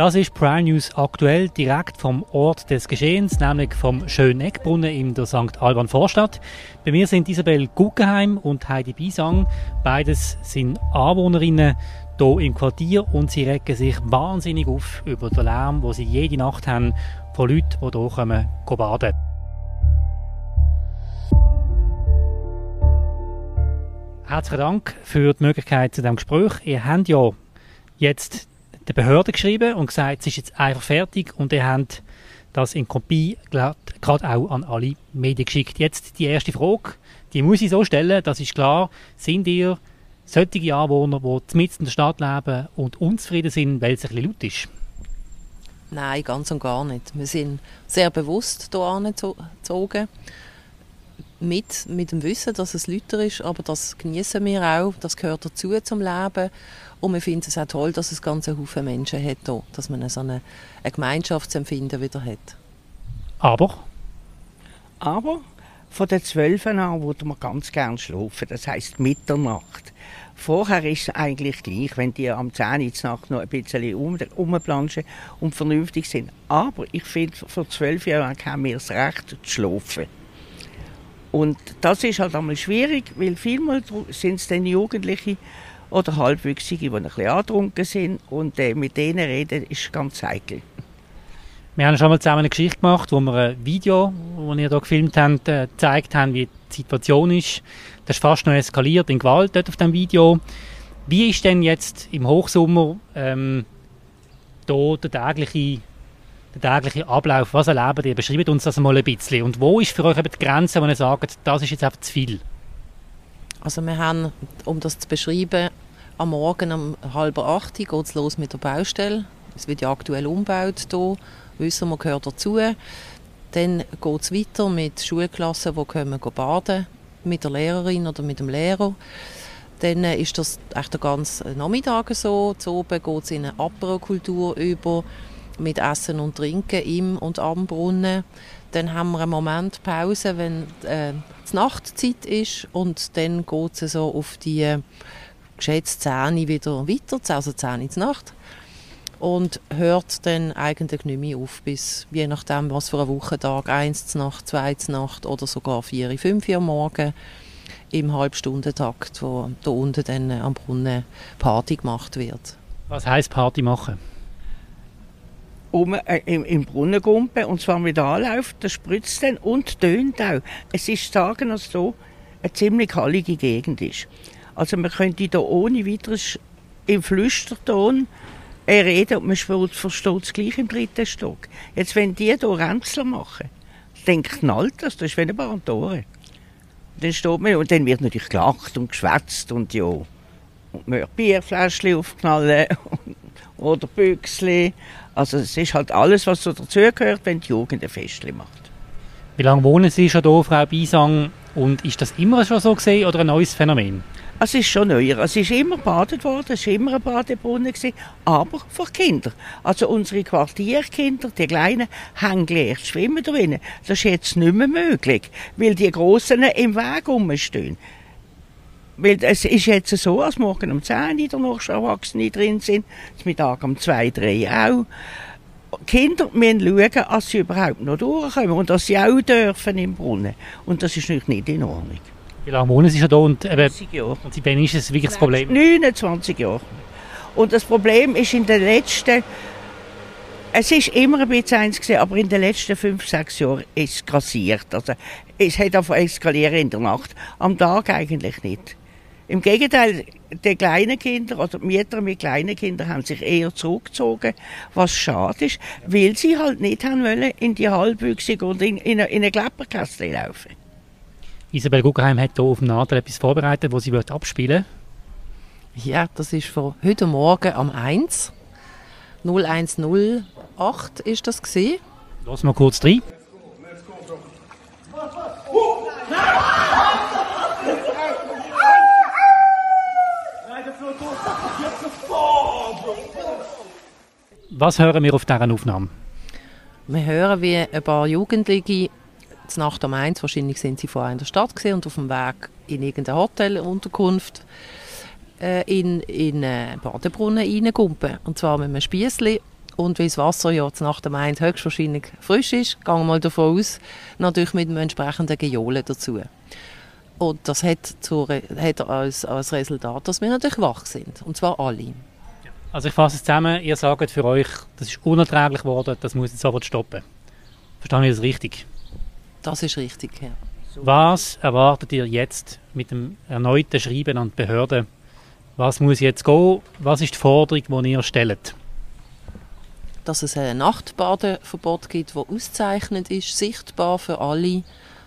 Das ist Prime News aktuell direkt vom Ort des Geschehens, nämlich vom schönen Eckbrunnen in der St. Alban Vorstadt. Bei mir sind Isabel Guggenheim und Heidi Bisang. Beides sind Anwohnerinnen hier im Quartier und sie regen sich wahnsinnig auf über den Lärm, wo sie jede Nacht haben von Leuten, die hier kommen, baden. Herzlichen Dank für die Möglichkeit zu diesem Gespräch. Ihr habt ja jetzt der Behörde geschrieben und gesagt, es ist jetzt einfach fertig und ihr habt das in Kopie gerade auch an alle Medien geschickt. Jetzt die erste Frage, die muss ich so stellen, das ist klar, sind ihr solche Anwohner, die mitten in der Stadt leben und unzufrieden sind, weil es ein bisschen laut ist? Nein, ganz und gar nicht. Wir sind sehr bewusst hier angezogen. Mit, mit dem Wissen, dass es lauter ist, aber das genießen wir auch. Das gehört dazu zum Leben. Und wir finden es auch toll, dass es ganze Haufen Menschen hat hier, dass man so eine, ein Gemeinschaftsempfinden wieder hat. Aber? Aber von den 12 an würde man ganz gern schlafen, das heißt Mitternacht. Vorher ist es eigentlich gleich, wenn die am 10 Uhr Nacht noch ein bisschen um, umplanschen und vernünftig sind. Aber ich finde, vor 12 Jahren haben wir das Recht zu schlafen. Und das ist halt einmal schwierig, weil vielmal sind es dann Jugendliche, oder Halbwüchsige, die ein bisschen angetrunken sind. Und äh, mit denen reden ist ganz heikel. Wir haben schon mal zusammen eine Geschichte gemacht, wo wir ein Video, das ihr hier gefilmt habt, äh, gezeigt haben, wie die Situation ist. Das ist fast noch eskaliert in Gewalt dort auf dem Video. Wie ist denn jetzt im Hochsommer ähm, da der tägliche, der tägliche Ablauf? Was erlebt ihr? Beschreibt uns das mal ein bisschen. Und wo ist für euch eben die Grenze, wo ihr sagt, das ist jetzt einfach zu viel? Also wir haben, um das zu beschreiben, am Morgen um halb acht geht es los mit der Baustelle. Es wird ja aktuell umgebaut hier. Wissen wir, gehört dazu. Dann geht es weiter mit Schulklassen, die kommen baden mit der Lehrerin oder mit dem Lehrer. Dann ist das echt den ganzen Nachmittag so. Zu oben geht es in eine Aperokultur über mit Essen und Trinken im und am Brunnen. Dann haben wir einen Moment Pause, wenn äh, die Nachtzeit ist und dann geht es so auf die geschätzt 10 wieder weiter, also 10 in die Nacht und hört dann eigentlich nicht mehr auf, bis je nachdem, was für ein Wochentag, 1 Nacht, 2 Nacht oder sogar 4, 5 Uhr morgen im Halbstundentakt, wo da unten dann am Brunnen Party gemacht wird. Was heißt Party machen? Um, äh, im, im Brunnen gumpen und zwar mit anläuft, das spritzt dann und tönt auch. Es ist sagen, dass so eine ziemlich hallige Gegend ist. Also man könnte da ohne weiteres im Flüsterton äh, reden und man versteht es gleich im dritten Stock. Jetzt, wenn die hier Ränzler machen, dann knallt das, das ist wie eine Barantore. Dann steht man und dann wird natürlich gelacht und geschwätzt und ja, und man Bierfläschchen aufknallen oder Büchsli also es ist halt alles, was so dazugehört, wenn die Jugend ein Fest macht. Wie lange wohnen Sie schon hier, Frau Bisang? Und ist das immer schon so gesehen oder ein neues Phänomen? Es ist schon neuer. Es ist immer badet worden, es war immer ein Badebrunnen, gewesen, aber für Kinder. Also unsere Quartierkinder, die Kleinen, haben gelernt schwimmen drinnen. Das ist jetzt nicht mehr möglich, weil die Großen im Weg rumstehen. Weil es ist jetzt so, als morgen um 10 Uhr noch schon Erwachsene drin sind, zum Mittag um 2, 3 auch. Kinder müssen schauen, dass sie überhaupt noch durchkommen und dass sie auch dürfen im Brunnen. Und das ist nicht in Ordnung. Wie lange wohnen Sie schon hier? Und, eben, Jahre. Und wann ist es wirklich das Problem? 29 Jahre. Und das Problem ist in den letzten es ist immer ein bisschen eins gewesen, aber in den letzten fünf, sechs Jahren ist es grassiert. Also, es hat auf eskalieren in der Nacht. Am Tag eigentlich nicht. Im Gegenteil, die kleinen Kinder oder die Mieter mit kleinen Kindern haben sich eher zurückgezogen, was schade ist, weil sie halt nicht haben wollen in die Halbwüchsig und in, in, eine, in eine Klepperkaste laufen. Isabel Guggenheim hat hier auf dem Nadel etwas vorbereitet, das sie abspielen Ja, das ist von heute Morgen am 1. 0108 ist das gesehen. Lass mal kurz rein. Was hören wir auf dieser Aufnahme? Wir hören, wie ein paar Jugendliche Nacht am 1, wahrscheinlich sind sie vorher in der Stadt gesehen und auf dem Weg in irgendeine Hotelunterkunft äh, in, in äh, Badebrunnen reingumpen. Und zwar mit einem Spiessli Und weil das Wasser ja nach dem Main höchstwahrscheinlich frisch ist, gehen wir mal davon aus, natürlich mit einem entsprechenden Gejohle dazu. Und das hat, zu, hat als, als Resultat, dass wir natürlich wach sind. Und zwar alle. Also ich fasse es zusammen, ihr sagt für euch, das ist unerträglich geworden, das muss jetzt sofort stoppen. Verstehe ich das richtig? Das ist richtig, ja. Was erwartet ihr jetzt mit dem erneuten Schreiben an die Behörden? Was muss jetzt gehen? Was ist die Forderung, die ihr stellt? Dass es ein Nachtbadeverbot gibt, das auszeichnet ist, sichtbar für alle,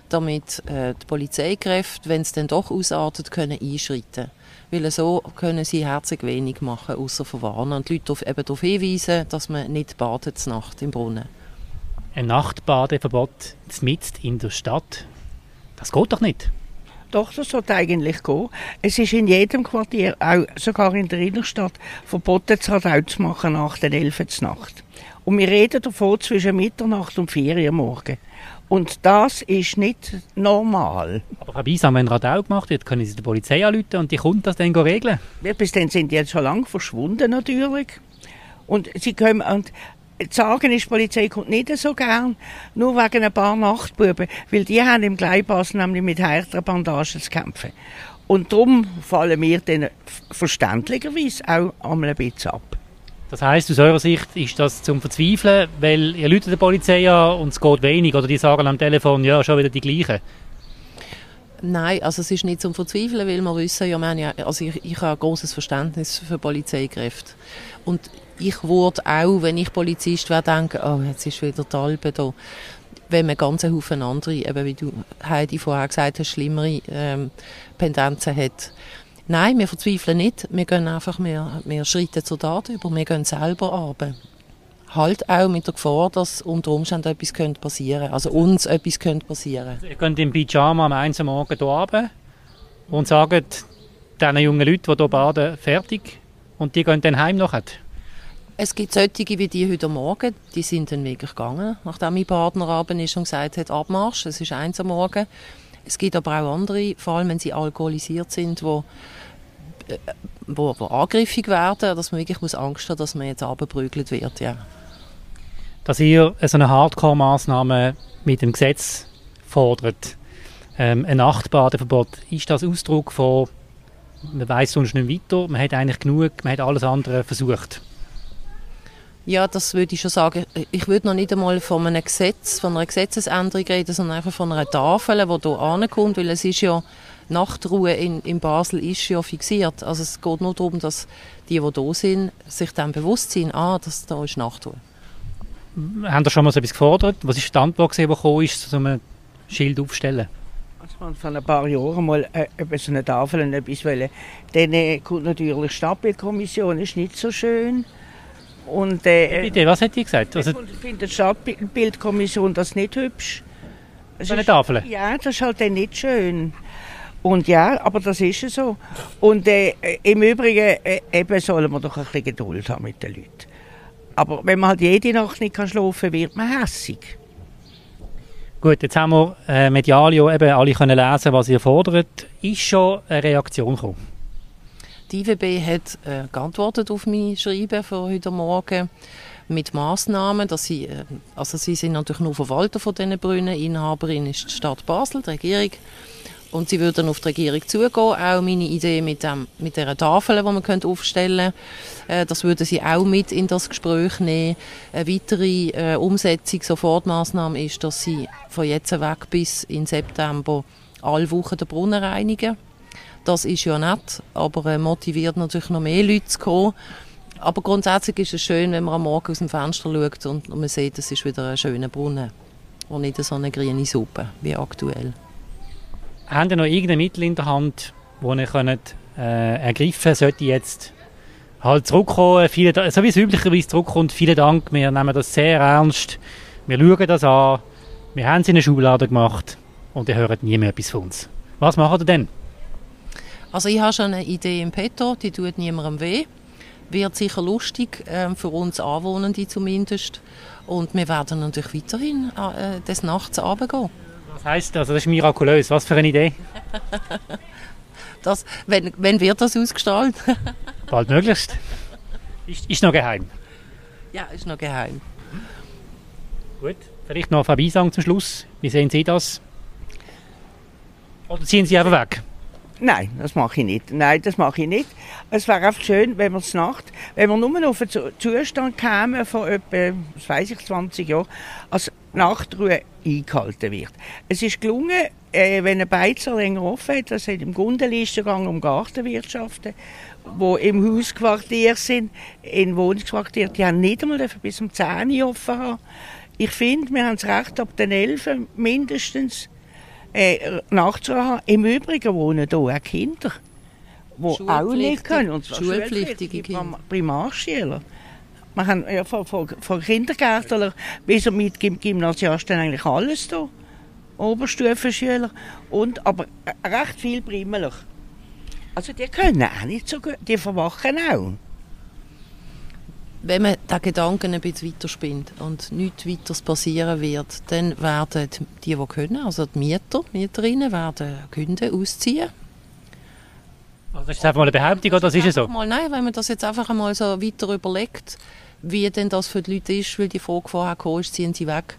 damit äh, die Polizeikräfte, wenn es dann doch ausartet, können einschreiten weil so können sie herzlich wenig machen, außer verwarnen und die Leute auf, eben darauf hinweisen, dass man nicht badet Nacht im Brunnen. Ein Nachtbadeverbot mitten in der Stadt, das geht doch nicht. Doch, das sollte eigentlich gehen. Es ist in jedem Quartier, auch sogar in der Innenstadt, verboten, das Radau zu machen nach den 11 Nacht. Und wir reden davon zwischen Mitternacht und 4 Uhr morgen. Und das ist nicht normal. Aber Frau Bisam, wenn Radau gemacht wird, können Sie die Polizei anrufen und die kommt das dann regeln? Ja, bis dann sind die jetzt schon lange verschwunden natürlich. Und sie können, und sagen ist, die Polizei kommt nicht so gern, nur wegen ein paar Nachtbuben, weil die haben im Gleichpass nämlich mit härteren Bandagen zu kämpfen. Und darum fallen wir dann verständlicherweise auch einmal ein bisschen ab. Das heißt, aus eurer Sicht ist das zum Verzweifeln, weil ihr läutet der Polizei an und es geht wenig oder die sagen am Telefon, ja, schon wieder die gleichen? Nein, also es ist nicht zum Verzweifeln, weil wir wissen ja, ja also ich, ich habe großes Verständnis für Polizeikräfte. Und ich würde auch, wenn ich Polizist wäre, denken, oh, jetzt ist wieder die Alpe da. Wenn man ganz Haufen andere, eben wie du Heidi vorher gesagt hast, schlimmere ähm, Pendenzen hat, Nein, wir verzweifeln nicht. Wir gehen einfach mehr, mehr Schritte zur Tat über. Wir gehen selber arbeiten. Halt auch mit der Gefahr, dass unter Umständen etwas könnte passieren Also uns etwas könnte passieren. Also ihr könnt im Pyjama am 1 Uhr morgen hier runter und sagen diesen jungen Leuten, die hier baden, fertig. Und die gehen dann heim nachher. Es gibt solche wie die heute Morgen, die sind dann wirklich gegangen, nachdem mein Partner abend ist und gesagt hat, Abmarsch, es ist eins am Morgen. Es gibt aber auch andere, vor allem wenn sie alkoholisiert sind, wo, äh, wo, wo angriffig werden, dass man wirklich muss Angst haben, dass man jetzt abgeprügelt wird. Ja. Dass ihr so eine Hardcore-Maßnahme mit dem Gesetz fordert, ähm, ein Nachtbadeverbot, ist das Ausdruck von, man weiß sonst nicht weiter, man hat eigentlich genug, man hat alles andere versucht? Ja, das würde ich schon sagen. Ich würde noch nicht einmal von einem Gesetz, von einer Gesetzesänderung reden, sondern einfach von einer Tafel, die hier ankommt, weil es ist ja, Nachtruhe in, in Basel ist ja fixiert. Also es geht nur darum, dass die, die hier sind, sich dann bewusst sind, ah, das, da ist Nachtruhe. Haben Sie schon mal so etwas gefordert? Was ist die Antwort, die gekommen ist, so ein Schild aufstellen? Also vor ein paar Jahren mal äh, so eine Tafel etwas wollen. Dann äh, kommt natürlich die Stadtbildkommission, ist nicht so schön. Und, äh, Bitte, was hat die gesagt? Also, ich finde die Stadtbildkommission das nicht hübsch. so eine Tafel? Ja, das ist halt dann nicht schön. Und ja, aber das ist so. Und äh, im Übrigen äh, eben sollen wir doch ein bisschen Geduld haben mit den Leuten. Aber wenn man halt jede Nacht nicht kann schlafen kann, wird man hässig. Gut, jetzt haben wir äh, medial ja eben alle können lesen, was ihr fordert. Ist schon eine Reaktion gekommen? Die IWB hat äh, geantwortet auf mein Schreiben von heute Morgen mit Massnahmen, dass sie, äh, also sie sind natürlich nur Verwalter von diesen Brunnen, Inhaberin ist die Stadt Basel, die Regierung, und sie würden auf die Regierung zugehen. Auch meine Idee mit, dem, mit dieser Tafel, die man könnte aufstellen könnte, äh, das würden sie auch mit in das Gespräch nehmen. Eine weitere äh, Umsetzung, Sofortmaßnahme ist, dass sie von jetzt weg bis in September alle Wochen den Brunnen reinigen das ist ja nett, aber äh, motiviert natürlich noch mehr Leute zu kommen. Aber grundsätzlich ist es schön, wenn man am Morgen aus dem Fenster schaut und, man sieht, es ist wieder ein schöner Brunnen und nicht so eine grüne Suppe wie aktuell. Haben Sie noch irgendein Mittel in der Hand, das ihr könnt, äh, ergreifen sollte jetzt halt zurückkommen, viele, so wie es üblicherweise zurückkommt, vielen Dank, wir nehmen das sehr ernst, wir schauen das an, wir haben es in der Schublade gemacht und ihr hört nie mehr etwas von uns. Was machen ihr denn? Also ich habe schon eine Idee im Petto, die tut niemandem weh. Wird sicher lustig, äh, für uns Anwohnende zumindest. Und wir werden natürlich weiterhin äh, des Nachts runtergehen. Was heisst das? Das ist mirakulös. Was für eine Idee? das, wenn, wenn wird das ausgestrahlt? Bald möglichst. Ist, ist noch geheim. Ja, ist noch geheim. Gut, vielleicht noch ein Beisang zum Schluss. Wie sehen Sie das? Oder ziehen Sie einfach weg? Nein, das mache ich nicht. Nein, das mache ich nicht. Es wäre einfach schön, wenn wir es Nacht, wenn wir nur auf einen Zustand kämen von etwa, was weiß ich, 20 Jahren, als Nachtruhe eingehalten wird. Es ist gelungen, äh, wenn ein Beizer länger offen hat, das hat im Gundenlistengang um Gartenwirtschaften, wo im Hausquartier sind, in Wohnungsquartier, die haben nicht einmal bis um 10 Uhr offen haben. Ich finde, wir haben das Recht, ab den 11 mindestens äh, nachzuhaben. Im Übrigen wohnen hier auch Kinder, die auch nicht können. Und zwar schulpflichtige Kinder. Primarschüler. Wir haben ja, von, von, von Kindergärtler bis mit Gymnasiasten eigentlich alles hier. Oberstufenschüler. Und, aber recht viel Primmeler. Also die können auch nicht so gut, die verwachen auch. Wenn man den Gedanken ein bisschen weiterspinnt und nichts weiteres passieren wird, dann werden die, die können, also die Mieter, Mieterinnen, werden Kunden ausziehen. Also das ist einfach mal eine Behauptung, oder das ist es so? Mal, nein, wenn man das jetzt einfach einmal so weiter überlegt, wie denn das für die Leute ist, weil die Frage vorher kam, ist, ziehen sie weg.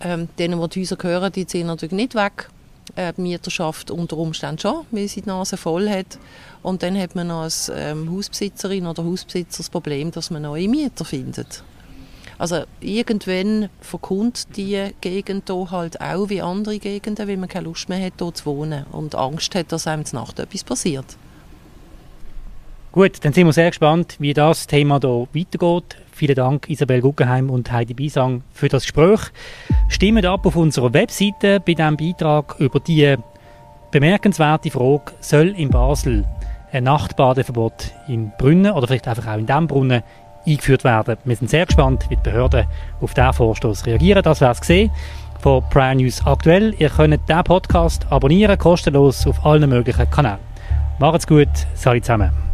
Ähm, denen, die die Häuser gehören, die ziehen natürlich nicht weg. Äh, die Mieterschaft unter Umständen schon, weil sie die Nase voll hat. Und dann hat man als ähm, Hausbesitzerin oder Hausbesitzer das Problem, dass man neue Mieter findet. Also irgendwann verkommt die Gegend hier halt auch wie andere Gegenden, weil man keine Lust mehr hat, hier zu wohnen und Angst hat, dass einem zur Nacht etwas passiert. Gut, dann sind wir sehr gespannt, wie das Thema hier weitergeht. Vielen Dank Isabel Guggenheim und Heidi Bisang für das Gespräch. Stimmt ab auf unserer Webseite bei diesem Beitrag über die bemerkenswerte Frage, soll in Basel ein Nachtbadeverbot in Brunnen oder vielleicht einfach auch in diesem Brunnen eingeführt werden. Wir sind sehr gespannt, wie die Behörden auf diesen Vorstoß reagieren. Das wäre es gesehen von Prior News aktuell. Ihr könnt diesen Podcast abonnieren, kostenlos auf allen möglichen Kanälen. Macht's gut, salut zusammen.